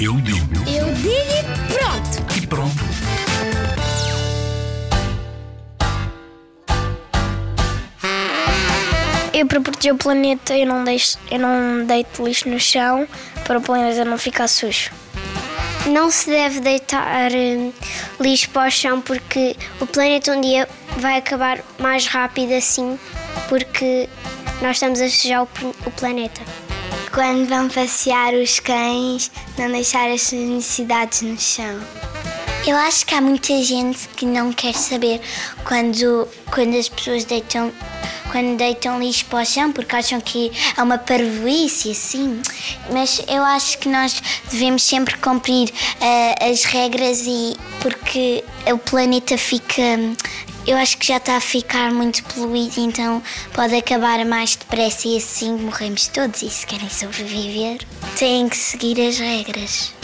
Eu digo Eu digo e pronto. e pronto. Eu para proteger o planeta eu não, deixo, eu não deito lixo no chão para o planeta não ficar sujo. Não se deve deitar hum, lixo para o chão porque o planeta um dia vai acabar mais rápido assim porque nós estamos a sujar o, o planeta. Quando vão passear os cães, não deixar as suas necessidades no chão. Eu acho que há muita gente que não quer saber quando, quando as pessoas deitam, quando deitam lixo para o chão porque acham que é uma parvoíce assim. Mas eu acho que nós devemos sempre cumprir eh, as regras e porque o planeta fica. Eu acho que já está a ficar muito poluído, então pode acabar mais depressa e assim morremos todos. E se querem sobreviver, têm que seguir as regras.